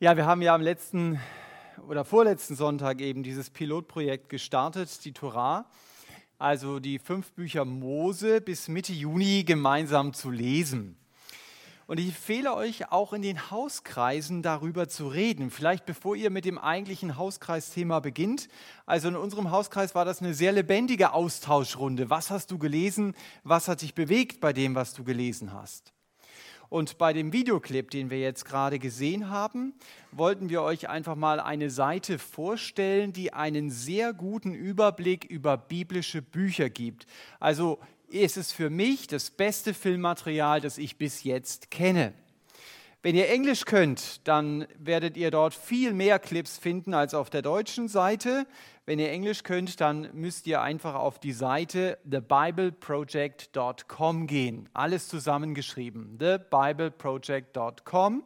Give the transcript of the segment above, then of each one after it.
Ja, wir haben ja am letzten oder vorletzten Sonntag eben dieses Pilotprojekt gestartet, die Torah, also die fünf Bücher Mose bis Mitte Juni gemeinsam zu lesen. Und ich empfehle euch auch in den Hauskreisen darüber zu reden. Vielleicht bevor ihr mit dem eigentlichen Hauskreisthema beginnt. Also in unserem Hauskreis war das eine sehr lebendige Austauschrunde. Was hast du gelesen? Was hat dich bewegt bei dem, was du gelesen hast? Und bei dem Videoclip, den wir jetzt gerade gesehen haben, wollten wir euch einfach mal eine Seite vorstellen, die einen sehr guten Überblick über biblische Bücher gibt. Also ist es für mich das beste Filmmaterial, das ich bis jetzt kenne. Wenn ihr Englisch könnt, dann werdet ihr dort viel mehr Clips finden als auf der deutschen Seite. Wenn ihr Englisch könnt, dann müsst ihr einfach auf die Seite thebibleproject.com gehen. Alles zusammengeschrieben. thebibleproject.com.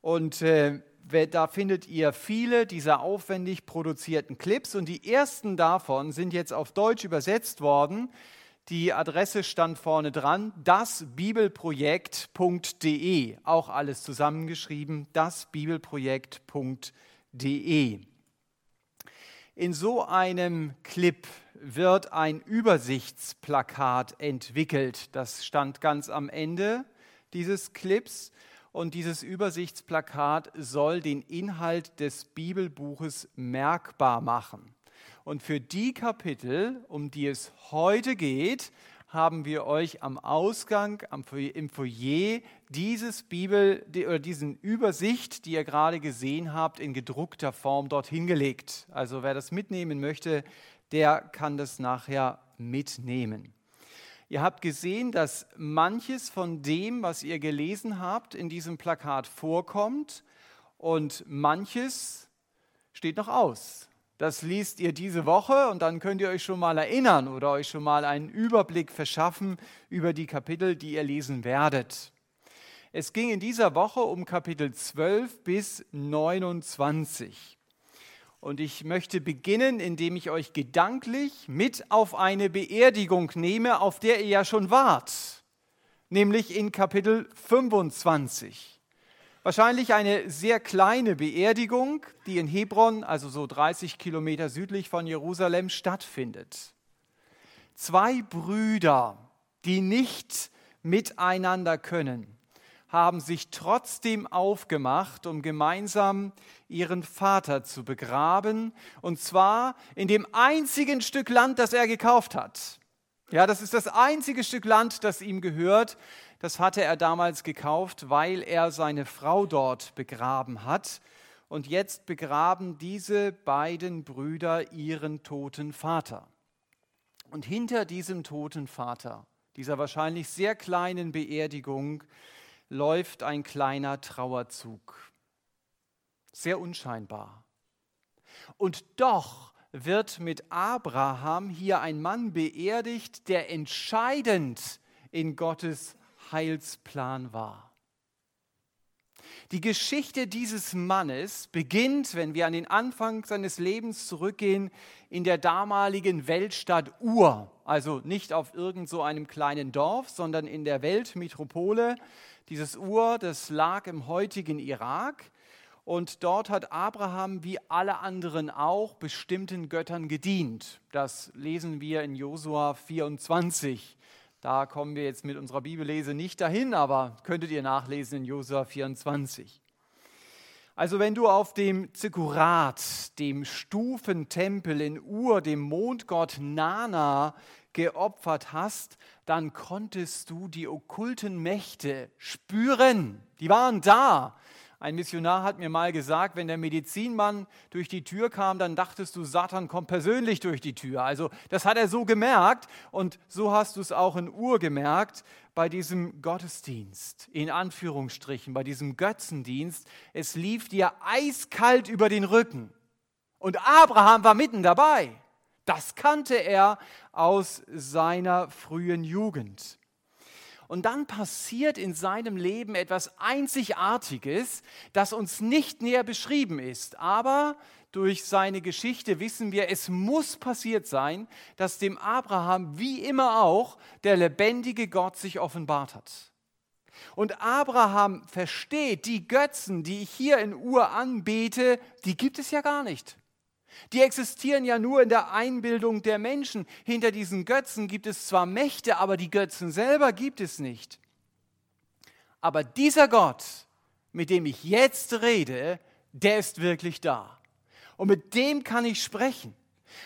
Und äh, da findet ihr viele dieser aufwendig produzierten Clips und die ersten davon sind jetzt auf Deutsch übersetzt worden. Die Adresse stand vorne dran, dasbibelprojekt.de, auch alles zusammengeschrieben, dasbibelprojekt.de. In so einem Clip wird ein Übersichtsplakat entwickelt. Das stand ganz am Ende dieses Clips. Und dieses Übersichtsplakat soll den Inhalt des Bibelbuches merkbar machen. Und für die Kapitel, um die es heute geht, haben wir euch am Ausgang, am, im Foyer, dieses Bibel oder diesen Übersicht, die ihr gerade gesehen habt, in gedruckter Form dorthin gelegt. Also wer das mitnehmen möchte, der kann das nachher mitnehmen. Ihr habt gesehen, dass manches von dem, was ihr gelesen habt, in diesem Plakat vorkommt und manches steht noch aus. Das liest ihr diese Woche und dann könnt ihr euch schon mal erinnern oder euch schon mal einen Überblick verschaffen über die Kapitel, die ihr lesen werdet. Es ging in dieser Woche um Kapitel 12 bis 29. Und ich möchte beginnen, indem ich euch gedanklich mit auf eine Beerdigung nehme, auf der ihr ja schon wart, nämlich in Kapitel 25. Wahrscheinlich eine sehr kleine Beerdigung, die in Hebron, also so 30 Kilometer südlich von Jerusalem, stattfindet. Zwei Brüder, die nicht miteinander können, haben sich trotzdem aufgemacht, um gemeinsam ihren Vater zu begraben, und zwar in dem einzigen Stück Land, das er gekauft hat. Ja, das ist das einzige Stück Land, das ihm gehört. Das hatte er damals gekauft, weil er seine Frau dort begraben hat. Und jetzt begraben diese beiden Brüder ihren toten Vater. Und hinter diesem toten Vater, dieser wahrscheinlich sehr kleinen Beerdigung, läuft ein kleiner Trauerzug. Sehr unscheinbar. Und doch wird mit Abraham hier ein Mann beerdigt, der entscheidend in Gottes Heilsplan war. Die Geschichte dieses Mannes beginnt, wenn wir an den Anfang seines Lebens zurückgehen, in der damaligen Weltstadt Ur, also nicht auf irgend so einem kleinen Dorf, sondern in der Weltmetropole. Dieses Ur, das lag im heutigen Irak. Und dort hat Abraham wie alle anderen auch bestimmten Göttern gedient. Das lesen wir in Josua 24. Da kommen wir jetzt mit unserer Bibellese nicht dahin, aber könntet ihr nachlesen in Josua 24. Also wenn du auf dem Zikurat, dem Stufentempel in Ur, dem Mondgott Nana geopfert hast, dann konntest du die okkulten Mächte spüren. Die waren da. Ein Missionar hat mir mal gesagt, wenn der Medizinmann durch die Tür kam, dann dachtest du, Satan kommt persönlich durch die Tür. Also das hat er so gemerkt und so hast du es auch in Ur gemerkt bei diesem Gottesdienst, in Anführungsstrichen, bei diesem Götzendienst. Es lief dir eiskalt über den Rücken. Und Abraham war mitten dabei. Das kannte er aus seiner frühen Jugend. Und dann passiert in seinem Leben etwas Einzigartiges, das uns nicht näher beschrieben ist. Aber durch seine Geschichte wissen wir, es muss passiert sein, dass dem Abraham wie immer auch der lebendige Gott sich offenbart hat. Und Abraham versteht, die Götzen, die ich hier in Ur anbete, die gibt es ja gar nicht. Die existieren ja nur in der Einbildung der Menschen. Hinter diesen Götzen gibt es zwar Mächte, aber die Götzen selber gibt es nicht. Aber dieser Gott, mit dem ich jetzt rede, der ist wirklich da. Und mit dem kann ich sprechen.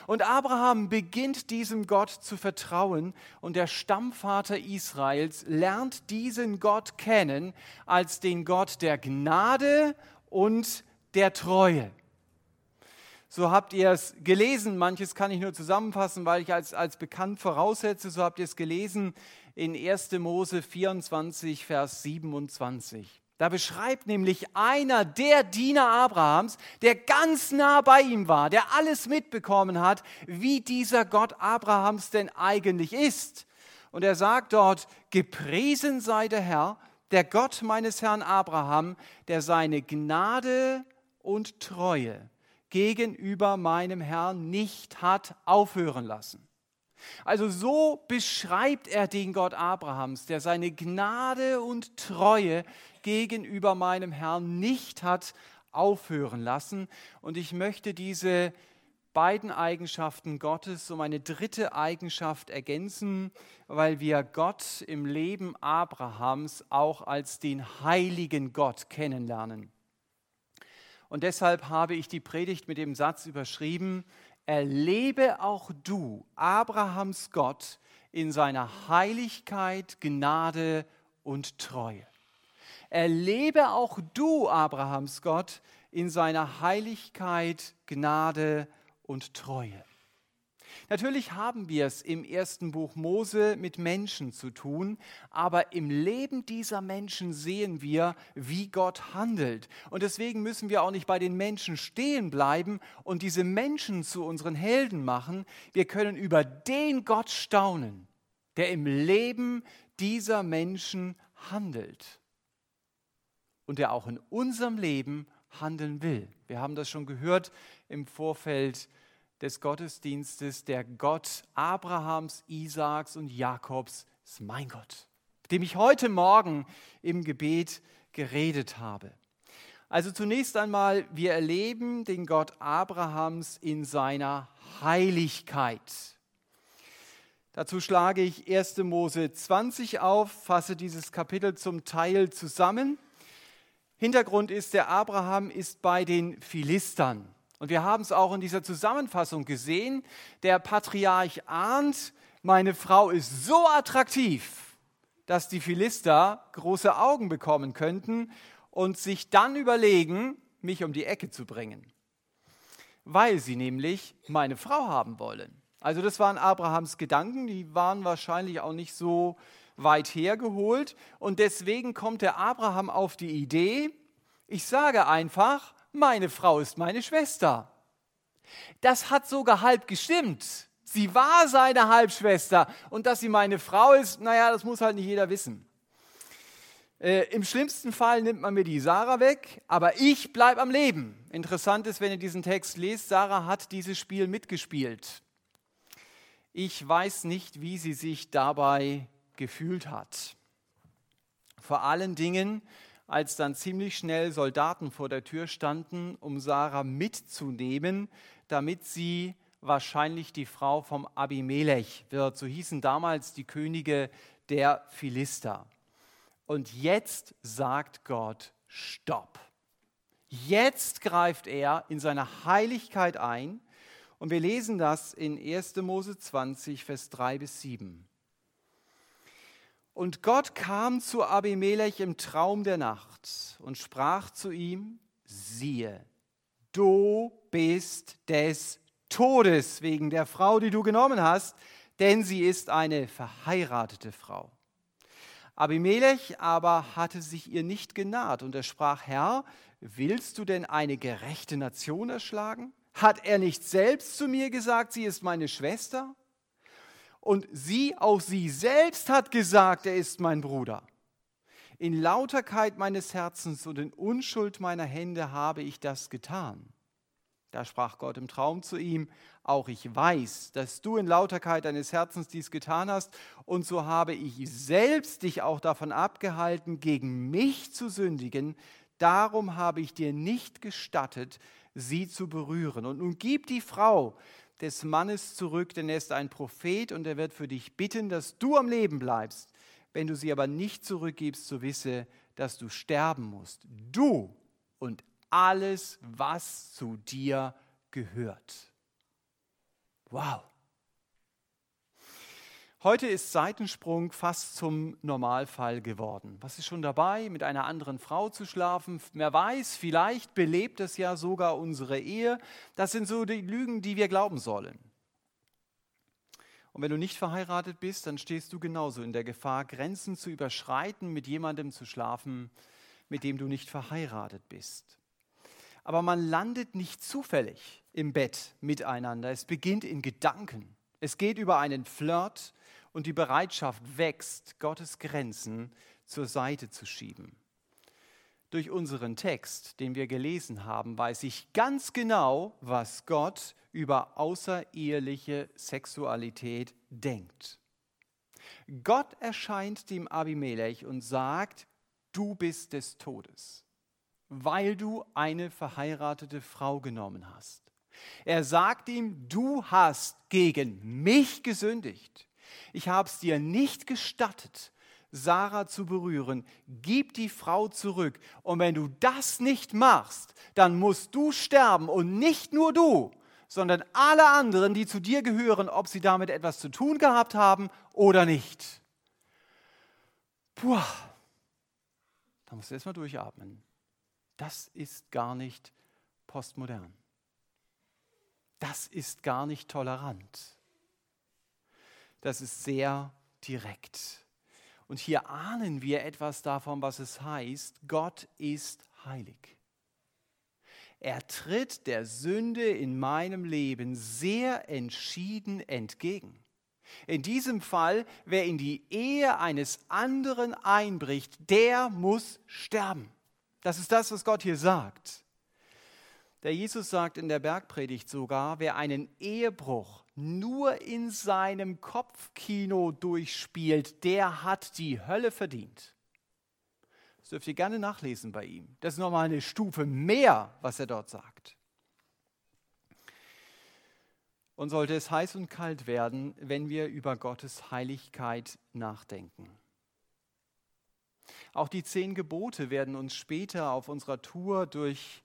Und Abraham beginnt diesem Gott zu vertrauen und der Stammvater Israels lernt diesen Gott kennen als den Gott der Gnade und der Treue. So habt ihr es gelesen, manches kann ich nur zusammenfassen, weil ich als, als bekannt voraussetze, so habt ihr es gelesen in 1. Mose 24, Vers 27. Da beschreibt nämlich einer der Diener Abrahams, der ganz nah bei ihm war, der alles mitbekommen hat, wie dieser Gott Abrahams denn eigentlich ist. Und er sagt dort, gepriesen sei der Herr, der Gott meines Herrn Abraham, der seine Gnade und Treue gegenüber meinem Herrn nicht hat aufhören lassen. Also so beschreibt er den Gott Abrahams, der seine Gnade und Treue gegenüber meinem Herrn nicht hat aufhören lassen. Und ich möchte diese beiden Eigenschaften Gottes um eine dritte Eigenschaft ergänzen, weil wir Gott im Leben Abrahams auch als den heiligen Gott kennenlernen. Und deshalb habe ich die Predigt mit dem Satz überschrieben, erlebe auch du Abrahams Gott in seiner Heiligkeit, Gnade und Treue. Erlebe auch du Abrahams Gott in seiner Heiligkeit, Gnade und Treue. Natürlich haben wir es im ersten Buch Mose mit Menschen zu tun, aber im Leben dieser Menschen sehen wir, wie Gott handelt. Und deswegen müssen wir auch nicht bei den Menschen stehen bleiben und diese Menschen zu unseren Helden machen. Wir können über den Gott staunen, der im Leben dieser Menschen handelt und der auch in unserem Leben handeln will. Wir haben das schon gehört im Vorfeld des Gottesdienstes, der Gott Abrahams, Isaaks und Jakobs ist mein Gott, mit dem ich heute Morgen im Gebet geredet habe. Also zunächst einmal, wir erleben den Gott Abrahams in seiner Heiligkeit. Dazu schlage ich 1. Mose 20 auf, fasse dieses Kapitel zum Teil zusammen. Hintergrund ist, der Abraham ist bei den Philistern. Und wir haben es auch in dieser Zusammenfassung gesehen. Der Patriarch ahnt, meine Frau ist so attraktiv, dass die Philister große Augen bekommen könnten und sich dann überlegen, mich um die Ecke zu bringen, weil sie nämlich meine Frau haben wollen. Also das waren Abrahams Gedanken, die waren wahrscheinlich auch nicht so weit hergeholt und deswegen kommt der Abraham auf die Idee, ich sage einfach, meine Frau ist meine Schwester. Das hat sogar halb gestimmt. Sie war seine Halbschwester und dass sie meine Frau ist, naja, das muss halt nicht jeder wissen. Äh, Im schlimmsten Fall nimmt man mir die Sarah weg, aber ich bleibe am Leben. Interessant ist, wenn ihr diesen Text lest, Sarah hat dieses Spiel mitgespielt. Ich weiß nicht, wie sie sich dabei gefühlt hat. Vor allen Dingen, als dann ziemlich schnell Soldaten vor der Tür standen, um Sarah mitzunehmen, damit sie wahrscheinlich die Frau vom Abimelech wird. So hießen damals die Könige der Philister. Und jetzt sagt Gott, stopp. Jetzt greift er in seine Heiligkeit ein. Und wir lesen das in 1. Mose 20, Vers 3 bis 7. Und Gott kam zu Abimelech im Traum der Nacht und sprach zu ihm, siehe, du bist des Todes wegen der Frau, die du genommen hast, denn sie ist eine verheiratete Frau. Abimelech aber hatte sich ihr nicht genaht und er sprach, Herr, willst du denn eine gerechte Nation erschlagen? Hat er nicht selbst zu mir gesagt, sie ist meine Schwester? Und sie, auch sie selbst hat gesagt, er ist mein Bruder. In Lauterkeit meines Herzens und in Unschuld meiner Hände habe ich das getan. Da sprach Gott im Traum zu ihm, auch ich weiß, dass du in Lauterkeit deines Herzens dies getan hast, und so habe ich selbst dich auch davon abgehalten, gegen mich zu sündigen, darum habe ich dir nicht gestattet, sie zu berühren. Und nun gib die Frau des Mannes zurück, denn er ist ein Prophet und er wird für dich bitten, dass du am Leben bleibst. Wenn du sie aber nicht zurückgibst, so wisse, dass du sterben musst. Du und alles, was zu dir gehört. Wow. Heute ist Seitensprung fast zum Normalfall geworden. Was ist schon dabei, mit einer anderen Frau zu schlafen? Wer weiß, vielleicht belebt es ja sogar unsere Ehe. Das sind so die Lügen, die wir glauben sollen. Und wenn du nicht verheiratet bist, dann stehst du genauso in der Gefahr, Grenzen zu überschreiten, mit jemandem zu schlafen, mit dem du nicht verheiratet bist. Aber man landet nicht zufällig im Bett miteinander. Es beginnt in Gedanken. Es geht über einen Flirt und die Bereitschaft wächst, Gottes Grenzen zur Seite zu schieben. Durch unseren Text, den wir gelesen haben, weiß ich ganz genau, was Gott über außereheliche Sexualität denkt. Gott erscheint dem Abimelech und sagt, du bist des Todes weil du eine verheiratete Frau genommen hast. Er sagt ihm, du hast gegen mich gesündigt. Ich habe es dir nicht gestattet, Sarah zu berühren. Gib die Frau zurück. Und wenn du das nicht machst, dann musst du sterben. Und nicht nur du, sondern alle anderen, die zu dir gehören, ob sie damit etwas zu tun gehabt haben oder nicht. Puh, da musst du erstmal durchatmen. Das ist gar nicht postmodern. Das ist gar nicht tolerant. Das ist sehr direkt. Und hier ahnen wir etwas davon, was es heißt, Gott ist heilig. Er tritt der Sünde in meinem Leben sehr entschieden entgegen. In diesem Fall, wer in die Ehe eines anderen einbricht, der muss sterben. Das ist das, was Gott hier sagt. Der Jesus sagt in der Bergpredigt sogar, wer einen Ehebruch nur in seinem Kopfkino durchspielt, der hat die Hölle verdient. Das dürft ihr gerne nachlesen bei ihm. Das ist nochmal eine Stufe mehr, was er dort sagt. Und sollte es heiß und kalt werden, wenn wir über Gottes Heiligkeit nachdenken. Auch die zehn Gebote werden uns später auf unserer Tour durch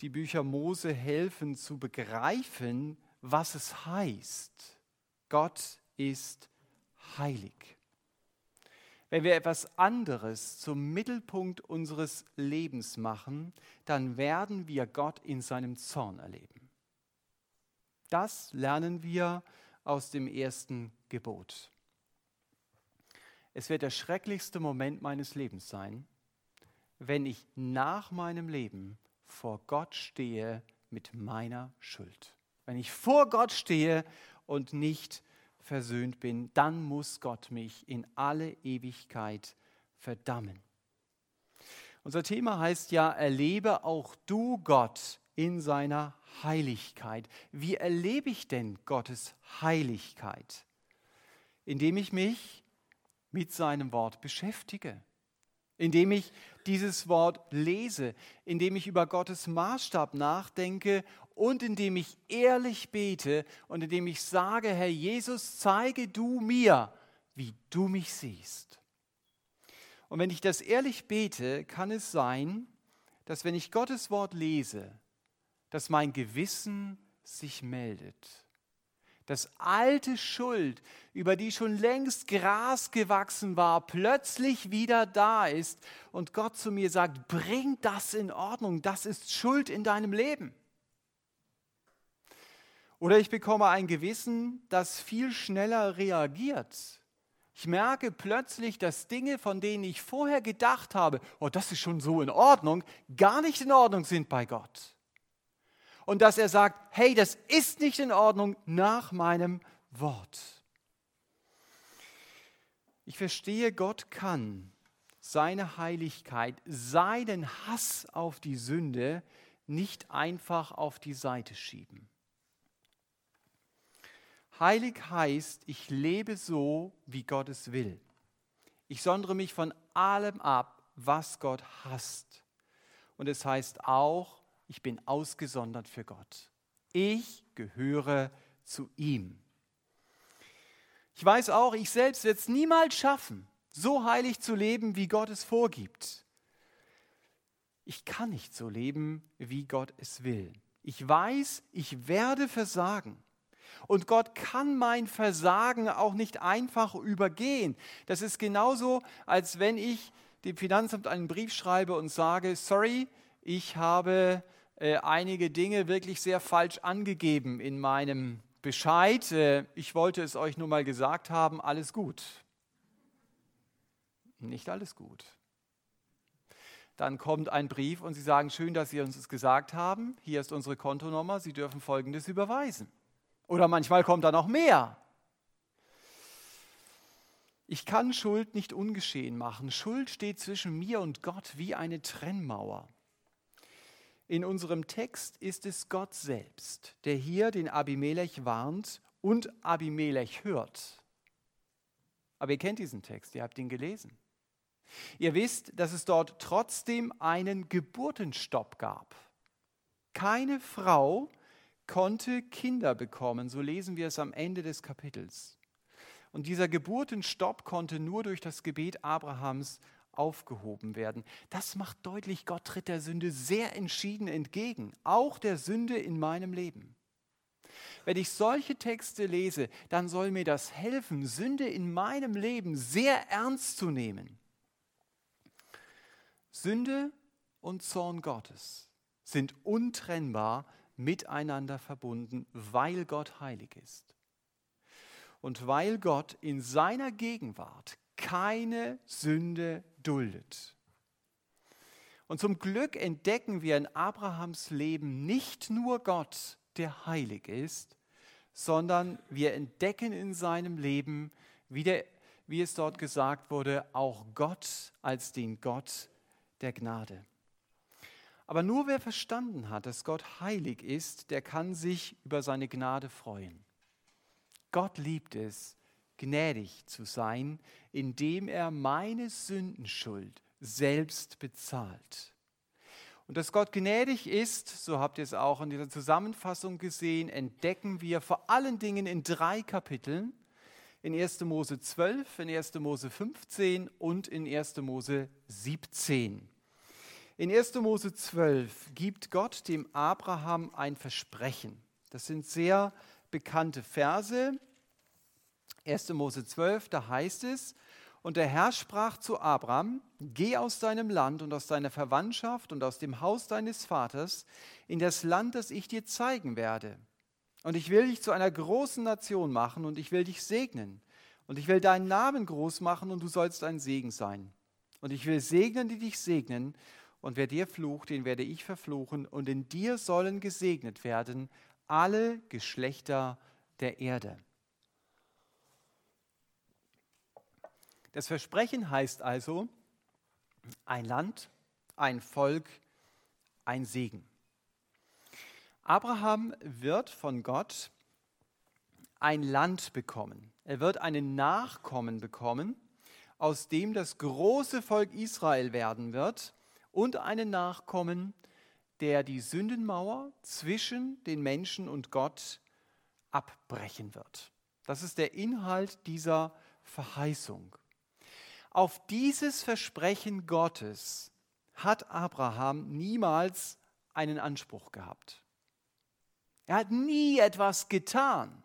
die Bücher Mose helfen zu begreifen, was es heißt. Gott ist heilig. Wenn wir etwas anderes zum Mittelpunkt unseres Lebens machen, dann werden wir Gott in seinem Zorn erleben. Das lernen wir aus dem ersten Gebot. Es wird der schrecklichste Moment meines Lebens sein, wenn ich nach meinem Leben vor Gott stehe mit meiner Schuld. Wenn ich vor Gott stehe und nicht versöhnt bin, dann muss Gott mich in alle Ewigkeit verdammen. Unser Thema heißt ja, erlebe auch du Gott in seiner Heiligkeit. Wie erlebe ich denn Gottes Heiligkeit? Indem ich mich mit seinem Wort beschäftige, indem ich dieses Wort lese, indem ich über Gottes Maßstab nachdenke und indem ich ehrlich bete und indem ich sage, Herr Jesus, zeige du mir, wie du mich siehst. Und wenn ich das ehrlich bete, kann es sein, dass wenn ich Gottes Wort lese, dass mein Gewissen sich meldet dass alte Schuld, über die schon längst Gras gewachsen war, plötzlich wieder da ist und Gott zu mir sagt, bring das in Ordnung, das ist Schuld in deinem Leben. Oder ich bekomme ein Gewissen, das viel schneller reagiert. Ich merke plötzlich, dass Dinge, von denen ich vorher gedacht habe, oh, das ist schon so in Ordnung, gar nicht in Ordnung sind bei Gott und dass er sagt, hey, das ist nicht in Ordnung nach meinem Wort. Ich verstehe, Gott kann seine Heiligkeit, seinen Hass auf die Sünde nicht einfach auf die Seite schieben. Heilig heißt, ich lebe so, wie Gott es will. Ich sondere mich von allem ab, was Gott hasst. Und es heißt auch, ich bin ausgesondert für Gott. Ich gehöre zu ihm. Ich weiß auch, ich selbst werde es niemals schaffen, so heilig zu leben, wie Gott es vorgibt. Ich kann nicht so leben, wie Gott es will. Ich weiß, ich werde versagen. Und Gott kann mein Versagen auch nicht einfach übergehen. Das ist genauso, als wenn ich dem Finanzamt einen Brief schreibe und sage, sorry, ich habe äh, einige Dinge wirklich sehr falsch angegeben in meinem Bescheid. Äh, ich wollte es euch nur mal gesagt haben, alles gut. Nicht alles gut. Dann kommt ein Brief und sie sagen, schön, dass Sie uns es gesagt haben. Hier ist unsere Kontonummer, Sie dürfen Folgendes überweisen. Oder manchmal kommt da noch mehr. Ich kann Schuld nicht ungeschehen machen. Schuld steht zwischen mir und Gott wie eine Trennmauer. In unserem Text ist es Gott selbst, der hier den Abimelech warnt und Abimelech hört. Aber ihr kennt diesen Text, ihr habt ihn gelesen. Ihr wisst, dass es dort trotzdem einen Geburtenstopp gab. Keine Frau konnte Kinder bekommen, so lesen wir es am Ende des Kapitels. Und dieser Geburtenstopp konnte nur durch das Gebet Abrahams aufgehoben werden. Das macht deutlich, Gott tritt der Sünde sehr entschieden entgegen, auch der Sünde in meinem Leben. Wenn ich solche Texte lese, dann soll mir das helfen, Sünde in meinem Leben sehr ernst zu nehmen. Sünde und Zorn Gottes sind untrennbar miteinander verbunden, weil Gott heilig ist. Und weil Gott in seiner Gegenwart keine Sünde duldet. Und zum Glück entdecken wir in Abrahams Leben nicht nur Gott, der heilig ist, sondern wir entdecken in seinem Leben, wie, der, wie es dort gesagt wurde, auch Gott als den Gott der Gnade. Aber nur wer verstanden hat, dass Gott heilig ist, der kann sich über seine Gnade freuen. Gott liebt es, gnädig zu sein, indem er meine Sündenschuld selbst bezahlt. Und dass Gott gnädig ist, so habt ihr es auch in dieser Zusammenfassung gesehen, entdecken wir vor allen Dingen in drei Kapiteln. In 1. Mose 12, in 1. Mose 15 und in 1. Mose 17. In 1. Mose 12 gibt Gott dem Abraham ein Versprechen. Das sind sehr bekannte Verse. 1. Mose 12, da heißt es, und der Herr sprach zu Abraham, geh aus deinem Land und aus deiner Verwandtschaft und aus dem Haus deines Vaters in das Land, das ich dir zeigen werde. Und ich will dich zu einer großen Nation machen und ich will dich segnen. Und ich will deinen Namen groß machen und du sollst ein Segen sein. Und ich will segnen, die dich segnen. Und wer dir flucht, den werde ich verfluchen. Und in dir sollen gesegnet werden alle Geschlechter der Erde. Das Versprechen heißt also ein Land, ein Volk, ein Segen. Abraham wird von Gott ein Land bekommen. Er wird einen Nachkommen bekommen, aus dem das große Volk Israel werden wird und einen Nachkommen, der die Sündenmauer zwischen den Menschen und Gott abbrechen wird. Das ist der Inhalt dieser Verheißung. Auf dieses Versprechen Gottes hat Abraham niemals einen Anspruch gehabt. Er hat nie etwas getan,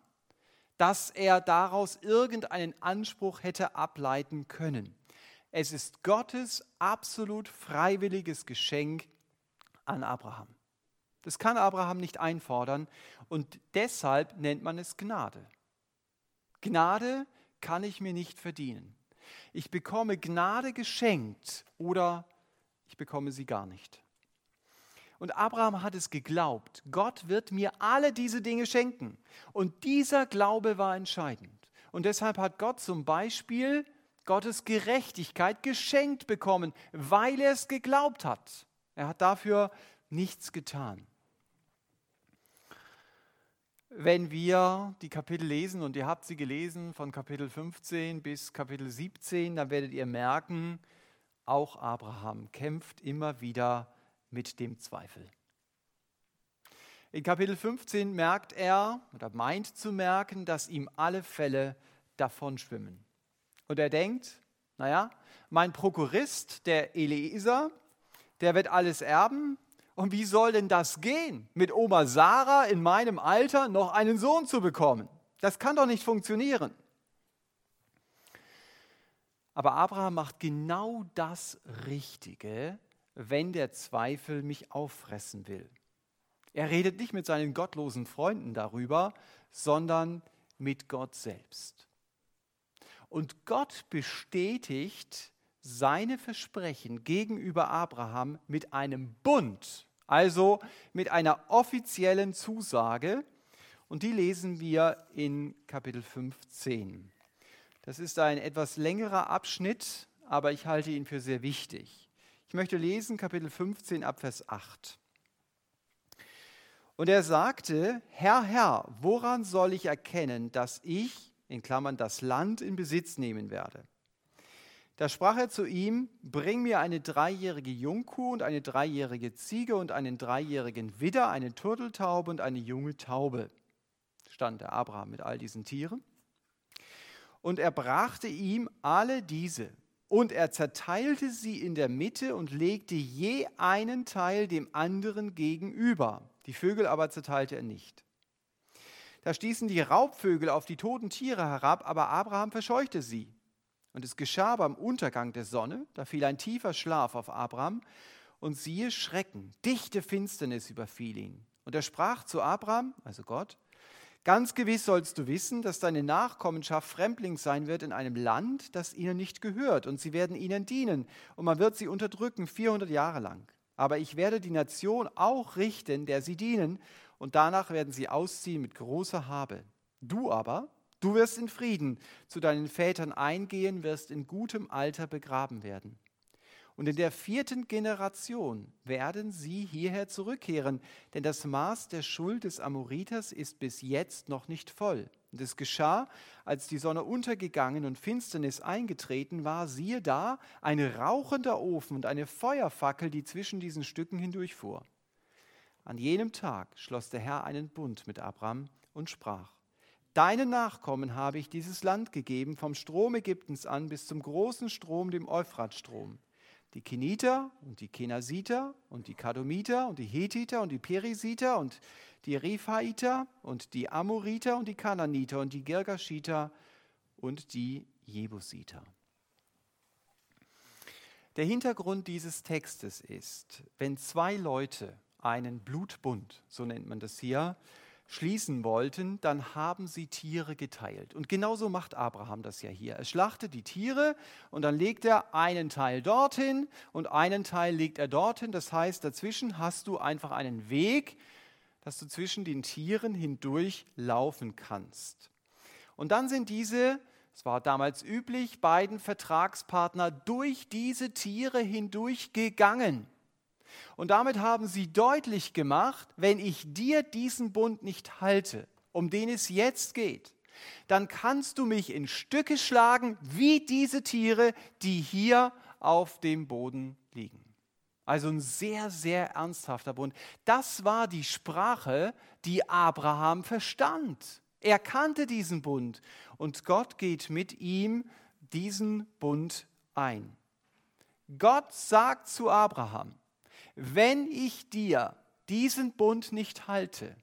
dass er daraus irgendeinen Anspruch hätte ableiten können. Es ist Gottes absolut freiwilliges Geschenk an Abraham. Das kann Abraham nicht einfordern und deshalb nennt man es Gnade. Gnade kann ich mir nicht verdienen. Ich bekomme Gnade geschenkt oder ich bekomme sie gar nicht. Und Abraham hat es geglaubt, Gott wird mir alle diese Dinge schenken. Und dieser Glaube war entscheidend. Und deshalb hat Gott zum Beispiel Gottes Gerechtigkeit geschenkt bekommen, weil er es geglaubt hat. Er hat dafür nichts getan. Wenn wir die Kapitel lesen, und ihr habt sie gelesen von Kapitel 15 bis Kapitel 17, dann werdet ihr merken, auch Abraham kämpft immer wieder mit dem Zweifel. In Kapitel 15 merkt er oder meint zu merken, dass ihm alle Fälle davon schwimmen. Und er denkt, naja, mein Prokurist, der Eliezer, der wird alles erben. Und wie soll denn das gehen, mit Oma Sarah in meinem Alter noch einen Sohn zu bekommen? Das kann doch nicht funktionieren. Aber Abraham macht genau das Richtige, wenn der Zweifel mich auffressen will. Er redet nicht mit seinen gottlosen Freunden darüber, sondern mit Gott selbst. Und Gott bestätigt seine Versprechen gegenüber Abraham mit einem Bund, also mit einer offiziellen Zusage. Und die lesen wir in Kapitel 15. Das ist ein etwas längerer Abschnitt, aber ich halte ihn für sehr wichtig. Ich möchte lesen Kapitel 15 ab Vers 8. Und er sagte, Herr, Herr, woran soll ich erkennen, dass ich, in Klammern, das Land in Besitz nehmen werde? Da sprach er zu ihm, bring mir eine dreijährige Jungkuh und eine dreijährige Ziege und einen dreijährigen Widder, eine Turteltaube und eine junge Taube. Stand der Abraham mit all diesen Tieren. Und er brachte ihm alle diese. Und er zerteilte sie in der Mitte und legte je einen Teil dem anderen gegenüber. Die Vögel aber zerteilte er nicht. Da stießen die Raubvögel auf die toten Tiere herab, aber Abraham verscheuchte sie. Und es geschah beim Untergang der Sonne, da fiel ein tiefer Schlaf auf Abraham, und siehe Schrecken, dichte Finsternis überfiel ihn. Und er sprach zu Abraham, also Gott, Ganz gewiss sollst du wissen, dass deine Nachkommenschaft Fremdling sein wird in einem Land, das ihnen nicht gehört, und sie werden ihnen dienen, und man wird sie unterdrücken 400 Jahre lang. Aber ich werde die Nation auch richten, der sie dienen, und danach werden sie ausziehen mit großer Habe. Du aber, du wirst in Frieden zu deinen Vätern eingehen, wirst in gutem Alter begraben werden. Und in der vierten Generation werden sie hierher zurückkehren, denn das Maß der Schuld des Amoriters ist bis jetzt noch nicht voll. Und es geschah, als die Sonne untergegangen und Finsternis eingetreten war, siehe da, ein rauchender Ofen und eine Feuerfackel, die zwischen diesen Stücken hindurchfuhr. An jenem Tag schloss der Herr einen Bund mit Abraham und sprach, Deinen Nachkommen habe ich dieses Land gegeben, vom Strom Ägyptens an bis zum großen Strom, dem Euphratstrom die Keniter und die Kenasiter und die Kadomiter und die Hethiter und die Perisiter und die Rephaiter und die Amoriter und die Kananiter und die Girgashiter und die Jebusiter. Der Hintergrund dieses Textes ist, wenn zwei Leute einen Blutbund, so nennt man das hier, schließen wollten, dann haben sie Tiere geteilt. Und genauso macht Abraham das ja hier. Er schlachtet die Tiere und dann legt er einen Teil dorthin und einen Teil legt er dorthin. Das heißt, dazwischen hast du einfach einen Weg, dass du zwischen den Tieren hindurch laufen kannst. Und dann sind diese, es war damals üblich, beiden Vertragspartner durch diese Tiere hindurch gegangen. Und damit haben sie deutlich gemacht, wenn ich dir diesen Bund nicht halte, um den es jetzt geht, dann kannst du mich in Stücke schlagen, wie diese Tiere, die hier auf dem Boden liegen. Also ein sehr, sehr ernsthafter Bund. Das war die Sprache, die Abraham verstand. Er kannte diesen Bund und Gott geht mit ihm diesen Bund ein. Gott sagt zu Abraham, wenn ich dir diesen Bund nicht halte,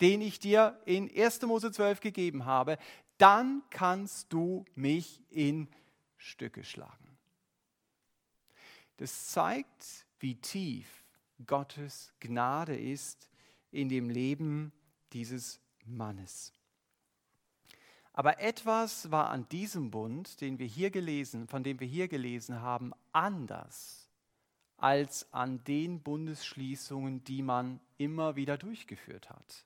den ich dir in 1. Mose 12 gegeben habe, dann kannst du mich in Stücke schlagen. Das zeigt, wie tief Gottes Gnade ist in dem Leben dieses Mannes. Aber etwas war an diesem Bund, den wir hier gelesen, von dem wir hier gelesen haben, anders als an den Bundesschließungen, die man immer wieder durchgeführt hat.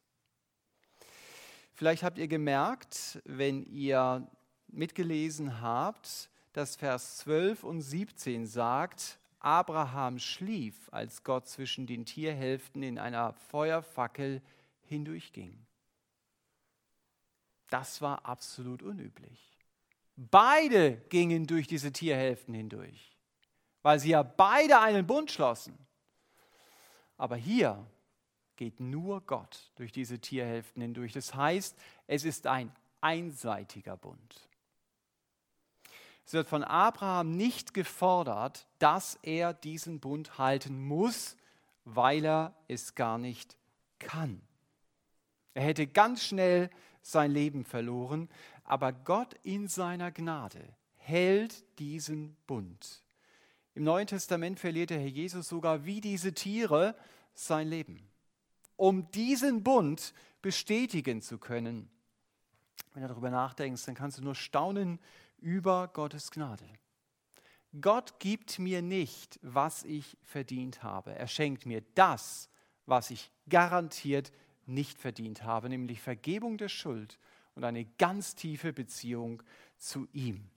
Vielleicht habt ihr gemerkt, wenn ihr mitgelesen habt, dass Vers 12 und 17 sagt, Abraham schlief, als Gott zwischen den Tierhälften in einer Feuerfackel hindurchging. Das war absolut unüblich. Beide gingen durch diese Tierhälften hindurch, weil sie ja beide einen Bund schlossen. Aber hier geht nur Gott durch diese Tierhälften hindurch. Das heißt, es ist ein einseitiger Bund. Es wird von Abraham nicht gefordert, dass er diesen Bund halten muss, weil er es gar nicht kann. Er hätte ganz schnell sein Leben verloren, aber Gott in seiner Gnade hält diesen Bund. Im Neuen Testament verliert der Herr Jesus sogar wie diese Tiere sein Leben, um diesen Bund bestätigen zu können. Wenn du darüber nachdenkst, dann kannst du nur staunen über Gottes Gnade. Gott gibt mir nicht, was ich verdient habe. Er schenkt mir das, was ich garantiert nicht verdient habe, nämlich Vergebung der Schuld und eine ganz tiefe Beziehung zu ihm.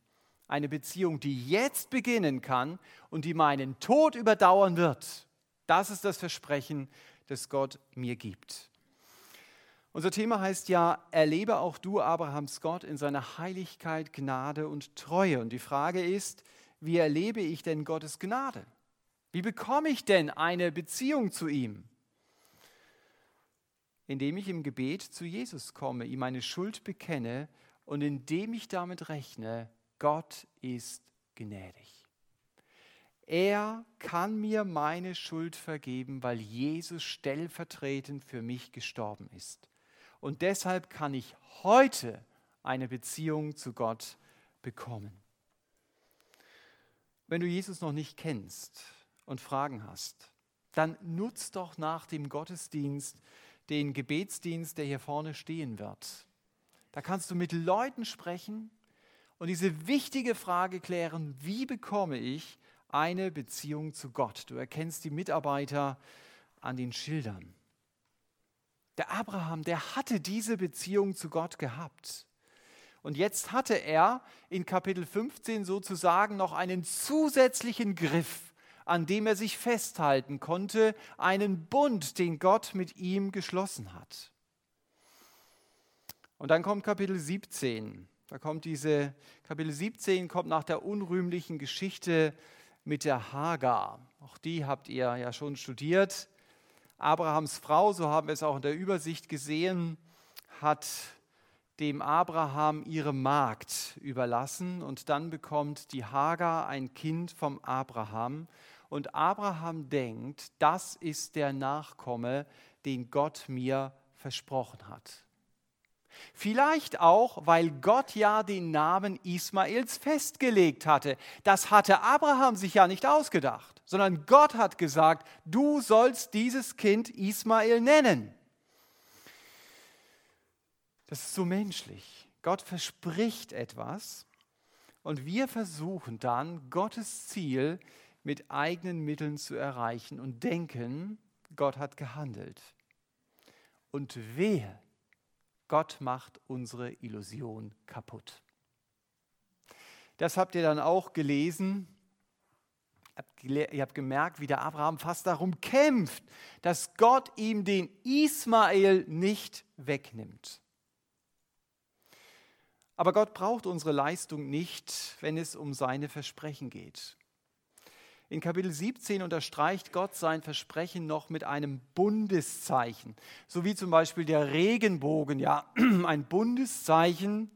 Eine Beziehung, die jetzt beginnen kann und die meinen Tod überdauern wird. Das ist das Versprechen, das Gott mir gibt. Unser Thema heißt ja, erlebe auch du Abrahams Gott in seiner Heiligkeit, Gnade und Treue. Und die Frage ist, wie erlebe ich denn Gottes Gnade? Wie bekomme ich denn eine Beziehung zu ihm? Indem ich im Gebet zu Jesus komme, ihm meine Schuld bekenne und indem ich damit rechne, Gott ist gnädig. Er kann mir meine Schuld vergeben, weil Jesus stellvertretend für mich gestorben ist. Und deshalb kann ich heute eine Beziehung zu Gott bekommen. Wenn du Jesus noch nicht kennst und Fragen hast, dann nutz doch nach dem Gottesdienst den Gebetsdienst, der hier vorne stehen wird. Da kannst du mit Leuten sprechen und diese wichtige Frage klären, wie bekomme ich eine Beziehung zu Gott? Du erkennst die Mitarbeiter an den Schildern. Der Abraham, der hatte diese Beziehung zu Gott gehabt. Und jetzt hatte er in Kapitel 15 sozusagen noch einen zusätzlichen Griff, an dem er sich festhalten konnte, einen Bund, den Gott mit ihm geschlossen hat. Und dann kommt Kapitel 17. Da kommt diese, Kapitel 17 kommt nach der unrühmlichen Geschichte mit der Hagar. Auch die habt ihr ja schon studiert. Abrahams Frau, so haben wir es auch in der Übersicht gesehen, hat dem Abraham ihre Magd überlassen und dann bekommt die Hagar ein Kind vom Abraham und Abraham denkt, das ist der Nachkomme, den Gott mir versprochen hat. Vielleicht auch, weil Gott ja den Namen Ismaels festgelegt hatte. Das hatte Abraham sich ja nicht ausgedacht, sondern Gott hat gesagt, du sollst dieses Kind Ismael nennen. Das ist so menschlich. Gott verspricht etwas und wir versuchen dann, Gottes Ziel mit eigenen Mitteln zu erreichen und denken, Gott hat gehandelt. Und wehe, Gott macht unsere Illusion kaputt. Das habt ihr dann auch gelesen. Ihr habt gemerkt, wie der Abraham fast darum kämpft, dass Gott ihm den Ismael nicht wegnimmt. Aber Gott braucht unsere Leistung nicht, wenn es um seine Versprechen geht. In Kapitel 17 unterstreicht Gott sein Versprechen noch mit einem Bundeszeichen, so wie zum Beispiel der Regenbogen, ja, ein Bundeszeichen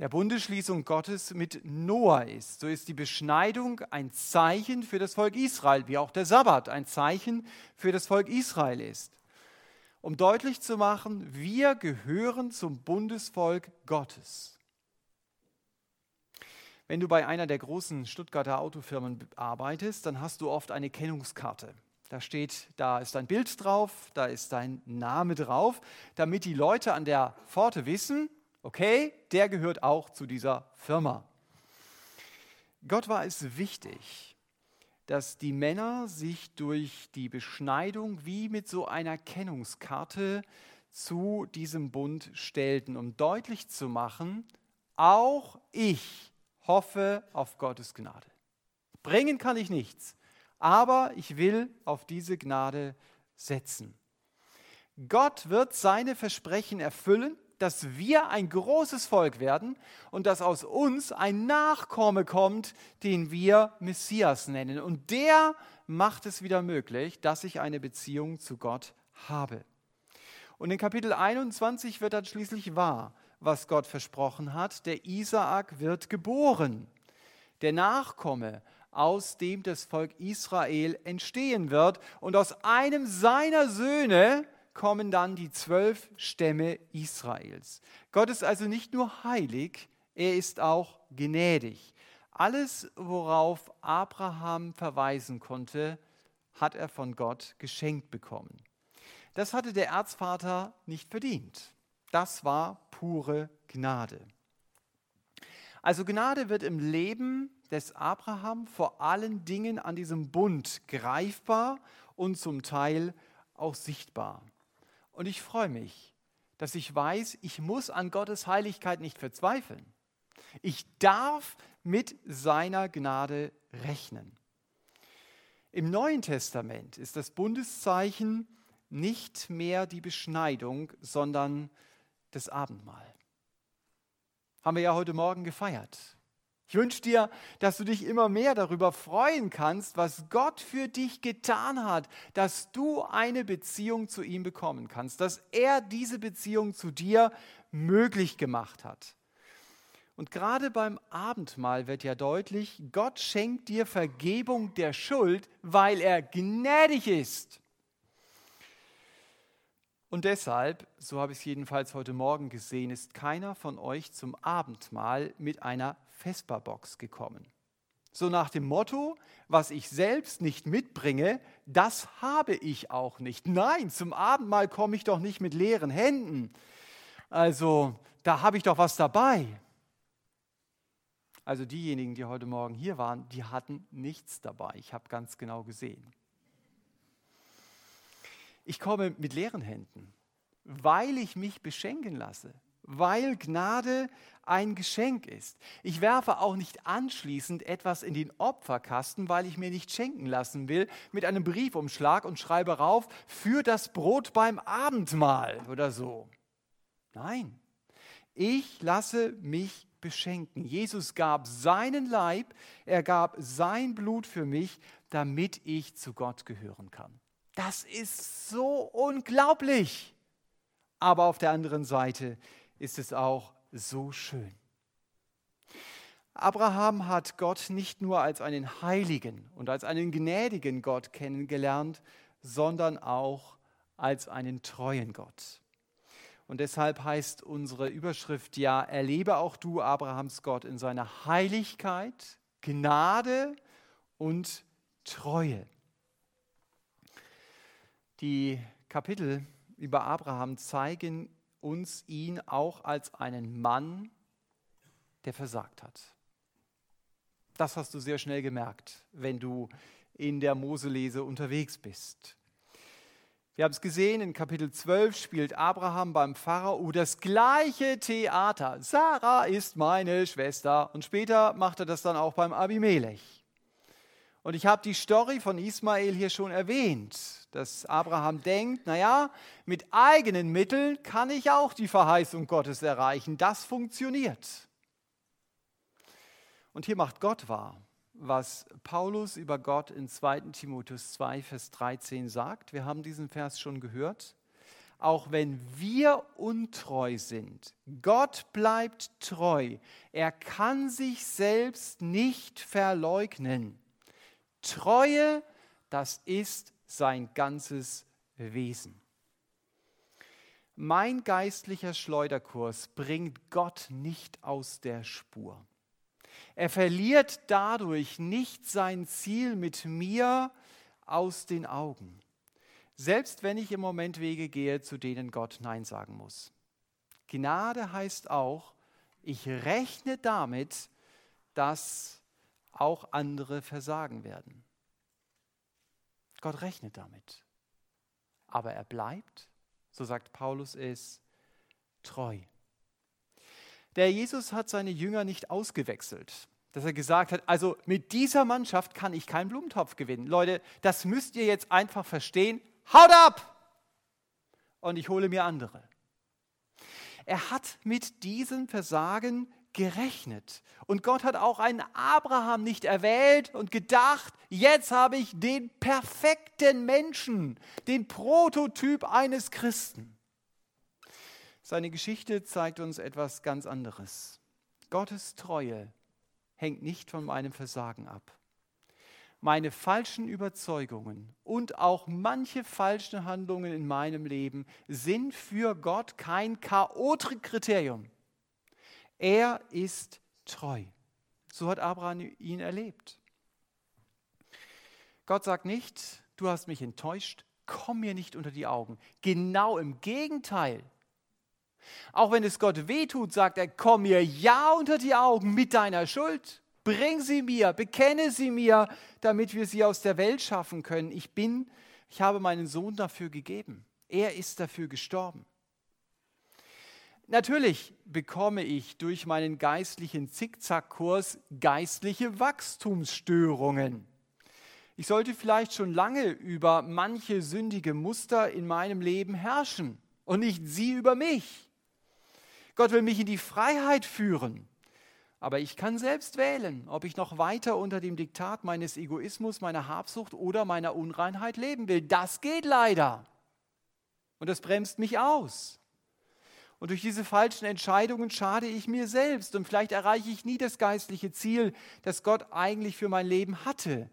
der Bundesschließung Gottes mit Noah ist. So ist die Beschneidung ein Zeichen für das Volk Israel, wie auch der Sabbat ein Zeichen für das Volk Israel ist. Um deutlich zu machen, wir gehören zum Bundesvolk Gottes. Wenn du bei einer der großen Stuttgarter Autofirmen arbeitest, dann hast du oft eine Kennungskarte. Da steht, da ist dein Bild drauf, da ist dein Name drauf, damit die Leute an der Pforte wissen, okay, der gehört auch zu dieser Firma. Gott war es wichtig, dass die Männer sich durch die Beschneidung wie mit so einer Kennungskarte zu diesem Bund stellten, um deutlich zu machen, auch ich hoffe auf Gottes Gnade. Bringen kann ich nichts, Aber ich will auf diese Gnade setzen. Gott wird seine Versprechen erfüllen, dass wir ein großes Volk werden und dass aus uns ein Nachkomme kommt, den wir Messias nennen. Und der macht es wieder möglich, dass ich eine Beziehung zu Gott habe. Und in Kapitel 21 wird dann schließlich wahr, was Gott versprochen hat. Der Isaak wird geboren. Der Nachkomme, aus dem das Volk Israel entstehen wird. Und aus einem seiner Söhne kommen dann die zwölf Stämme Israels. Gott ist also nicht nur heilig, er ist auch gnädig. Alles, worauf Abraham verweisen konnte, hat er von Gott geschenkt bekommen. Das hatte der Erzvater nicht verdient. Das war pure Gnade. Also Gnade wird im Leben des Abraham vor allen Dingen an diesem Bund greifbar und zum Teil auch sichtbar. Und ich freue mich, dass ich weiß, ich muss an Gottes Heiligkeit nicht verzweifeln. Ich darf mit seiner Gnade rechnen. Im Neuen Testament ist das Bundeszeichen nicht mehr die Beschneidung, sondern das Abendmahl. Haben wir ja heute Morgen gefeiert. Ich wünsche dir, dass du dich immer mehr darüber freuen kannst, was Gott für dich getan hat, dass du eine Beziehung zu ihm bekommen kannst, dass er diese Beziehung zu dir möglich gemacht hat. Und gerade beim Abendmahl wird ja deutlich, Gott schenkt dir Vergebung der Schuld, weil er gnädig ist. Und deshalb, so habe ich es jedenfalls heute Morgen gesehen, ist keiner von euch zum Abendmahl mit einer Vesperbox gekommen. So nach dem Motto, was ich selbst nicht mitbringe, das habe ich auch nicht. Nein, zum Abendmahl komme ich doch nicht mit leeren Händen. Also, da habe ich doch was dabei. Also diejenigen, die heute Morgen hier waren, die hatten nichts dabei. Ich habe ganz genau gesehen. Ich komme mit leeren Händen, weil ich mich beschenken lasse, weil Gnade ein Geschenk ist. Ich werfe auch nicht anschließend etwas in den Opferkasten, weil ich mir nicht schenken lassen will, mit einem Briefumschlag und schreibe rauf, für das Brot beim Abendmahl oder so. Nein, ich lasse mich beschenken. Jesus gab seinen Leib, er gab sein Blut für mich, damit ich zu Gott gehören kann. Das ist so unglaublich. Aber auf der anderen Seite ist es auch so schön. Abraham hat Gott nicht nur als einen heiligen und als einen gnädigen Gott kennengelernt, sondern auch als einen treuen Gott. Und deshalb heißt unsere Überschrift ja, erlebe auch du Abrahams Gott in seiner Heiligkeit, Gnade und Treue. Die Kapitel über Abraham zeigen uns ihn auch als einen Mann, der versagt hat. Das hast du sehr schnell gemerkt, wenn du in der Moselese unterwegs bist. Wir haben es gesehen, in Kapitel 12 spielt Abraham beim Pharao das gleiche Theater. Sarah ist meine Schwester. Und später macht er das dann auch beim Abimelech. Und ich habe die Story von Ismael hier schon erwähnt dass Abraham denkt, naja, mit eigenen Mitteln kann ich auch die Verheißung Gottes erreichen. Das funktioniert. Und hier macht Gott wahr, was Paulus über Gott in 2 Timotheus 2, Vers 13 sagt. Wir haben diesen Vers schon gehört. Auch wenn wir untreu sind, Gott bleibt treu. Er kann sich selbst nicht verleugnen. Treue, das ist sein ganzes Wesen. Mein geistlicher Schleuderkurs bringt Gott nicht aus der Spur. Er verliert dadurch nicht sein Ziel mit mir aus den Augen, selbst wenn ich im Moment Wege gehe, zu denen Gott Nein sagen muss. Gnade heißt auch, ich rechne damit, dass auch andere versagen werden. Gott rechnet damit. Aber er bleibt, so sagt Paulus es, treu. Der Jesus hat seine Jünger nicht ausgewechselt. dass er gesagt hat, also mit dieser Mannschaft kann ich keinen Blumentopf gewinnen. Leute, das müsst ihr jetzt einfach verstehen. Haut ab! Und ich hole mir andere. Er hat mit diesem Versagen gerechnet. Und Gott hat auch einen Abraham nicht erwählt und gedacht, jetzt habe ich den perfekten Menschen, den Prototyp eines Christen. Seine Geschichte zeigt uns etwas ganz anderes. Gottes Treue hängt nicht von meinem Versagen ab. Meine falschen Überzeugungen und auch manche falschen Handlungen in meinem Leben sind für Gott kein Chaotrikkriterium. Er ist treu. So hat Abraham ihn erlebt. Gott sagt nicht, du hast mich enttäuscht, komm mir nicht unter die Augen. Genau im Gegenteil. Auch wenn es Gott wehtut, sagt er, komm mir ja unter die Augen mit deiner Schuld. Bring sie mir, bekenne sie mir, damit wir sie aus der Welt schaffen können. Ich bin, ich habe meinen Sohn dafür gegeben. Er ist dafür gestorben. Natürlich bekomme ich durch meinen geistlichen Zickzackkurs geistliche Wachstumsstörungen. Ich sollte vielleicht schon lange über manche sündige Muster in meinem Leben herrschen und nicht sie über mich. Gott will mich in die Freiheit führen. Aber ich kann selbst wählen, ob ich noch weiter unter dem Diktat meines Egoismus, meiner Habsucht oder meiner Unreinheit leben will. Das geht leider. Und das bremst mich aus. Und durch diese falschen Entscheidungen schade ich mir selbst und vielleicht erreiche ich nie das geistliche Ziel, das Gott eigentlich für mein Leben hatte.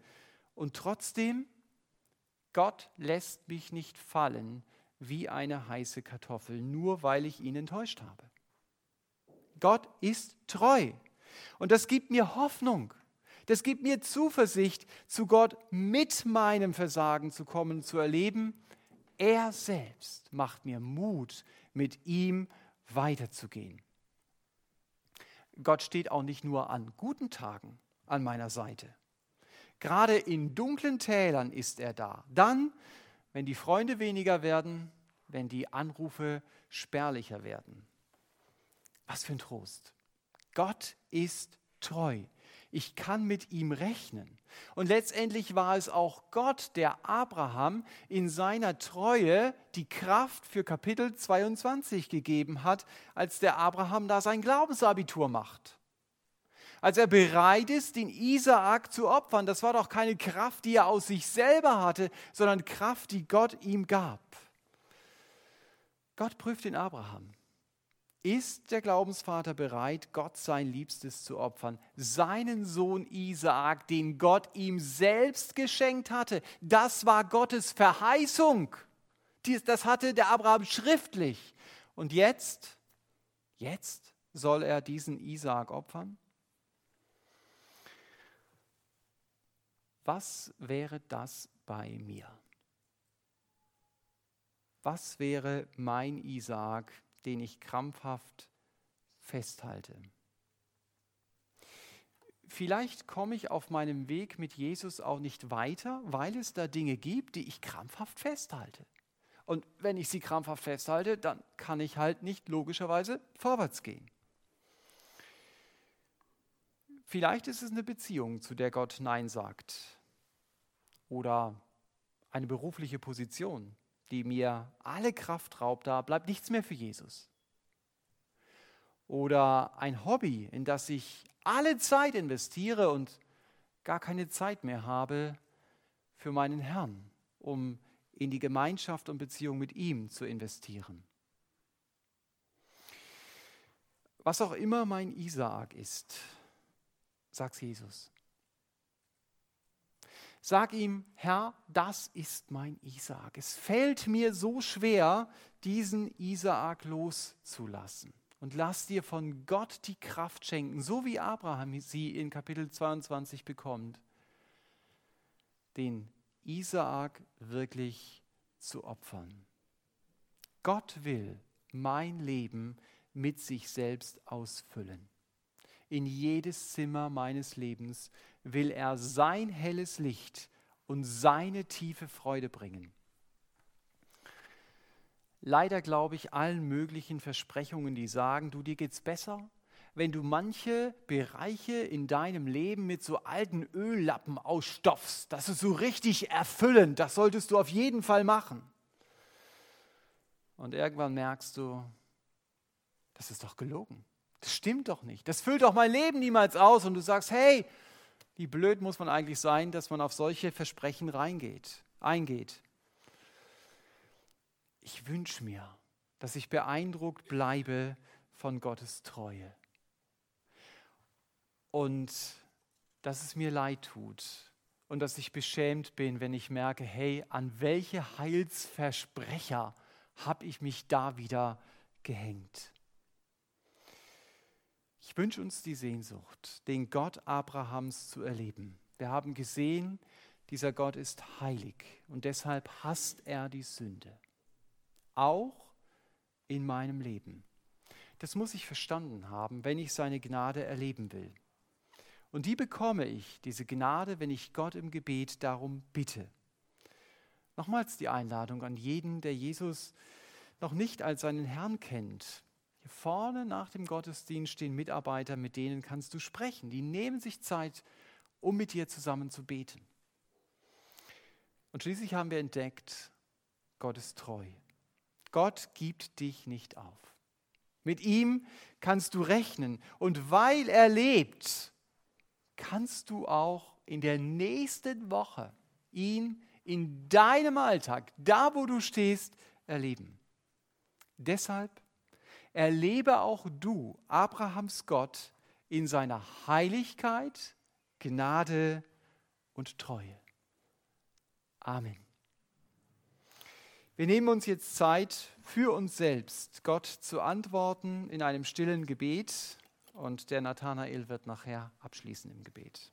Und trotzdem, Gott lässt mich nicht fallen wie eine heiße Kartoffel, nur weil ich ihn enttäuscht habe. Gott ist treu. Und das gibt mir Hoffnung. Das gibt mir Zuversicht, zu Gott mit meinem Versagen zu kommen, zu erleben. Er selbst macht mir Mut, mit ihm weiterzugehen. Gott steht auch nicht nur an guten Tagen an meiner Seite. Gerade in dunklen Tälern ist er da. Dann, wenn die Freunde weniger werden, wenn die Anrufe spärlicher werden. Was für ein Trost. Gott ist treu. Ich kann mit ihm rechnen. Und letztendlich war es auch Gott, der Abraham in seiner Treue die Kraft für Kapitel 22 gegeben hat, als der Abraham da sein Glaubensabitur macht. Als er bereit ist, den Isaak zu opfern, das war doch keine Kraft, die er aus sich selber hatte, sondern Kraft, die Gott ihm gab. Gott prüft den Abraham. Ist der Glaubensvater bereit, Gott sein Liebstes zu opfern? Seinen Sohn Isaak, den Gott ihm selbst geschenkt hatte. Das war Gottes Verheißung. Das hatte der Abraham schriftlich. Und jetzt, jetzt soll er diesen Isaak opfern? Was wäre das bei mir? Was wäre mein Isaak, den ich krampfhaft festhalte. Vielleicht komme ich auf meinem Weg mit Jesus auch nicht weiter, weil es da Dinge gibt, die ich krampfhaft festhalte. Und wenn ich sie krampfhaft festhalte, dann kann ich halt nicht logischerweise vorwärts gehen. Vielleicht ist es eine Beziehung, zu der Gott Nein sagt. Oder eine berufliche Position, die mir alle Kraft raubt, da bleibt nichts mehr für Jesus. Oder ein Hobby, in das ich alle Zeit investiere und gar keine Zeit mehr habe für meinen Herrn, um in die Gemeinschaft und Beziehung mit ihm zu investieren. Was auch immer mein Isaak ist, sagt Jesus, Sag ihm, Herr, das ist mein Isaak. Es fällt mir so schwer, diesen Isaak loszulassen. Und lass dir von Gott die Kraft schenken, so wie Abraham sie in Kapitel 22 bekommt, den Isaak wirklich zu opfern. Gott will mein Leben mit sich selbst ausfüllen in jedes Zimmer meines Lebens will er sein helles Licht und seine tiefe Freude bringen. Leider glaube ich allen möglichen Versprechungen, die sagen, du dir geht's besser, wenn du manche Bereiche in deinem Leben mit so alten Öllappen ausstopfst. Das ist so richtig erfüllend. Das solltest du auf jeden Fall machen. Und irgendwann merkst du, das ist doch gelogen. Das stimmt doch nicht. Das füllt doch mein Leben niemals aus. Und du sagst, hey, wie blöd muss man eigentlich sein, dass man auf solche Versprechen reingeht, eingeht. Ich wünsche mir, dass ich beeindruckt bleibe von Gottes Treue und dass es mir leid tut und dass ich beschämt bin, wenn ich merke, hey, an welche Heilsversprecher habe ich mich da wieder gehängt. Ich wünsche uns die Sehnsucht, den Gott Abrahams zu erleben. Wir haben gesehen, dieser Gott ist heilig und deshalb hasst er die Sünde. Auch in meinem Leben. Das muss ich verstanden haben, wenn ich seine Gnade erleben will. Und die bekomme ich, diese Gnade, wenn ich Gott im Gebet darum bitte. Nochmals die Einladung an jeden, der Jesus noch nicht als seinen Herrn kennt. Vorne nach dem Gottesdienst stehen Mitarbeiter, mit denen kannst du sprechen. Die nehmen sich Zeit, um mit dir zusammen zu beten. Und schließlich haben wir entdeckt, Gott ist treu. Gott gibt dich nicht auf. Mit ihm kannst du rechnen. Und weil er lebt, kannst du auch in der nächsten Woche ihn in deinem Alltag, da wo du stehst, erleben. Deshalb erlebe auch du Abrahams Gott in seiner Heiligkeit, Gnade und Treue. Amen. Wir nehmen uns jetzt Zeit für uns selbst, Gott zu antworten in einem stillen Gebet und der Nathanael wird nachher abschließen im Gebet.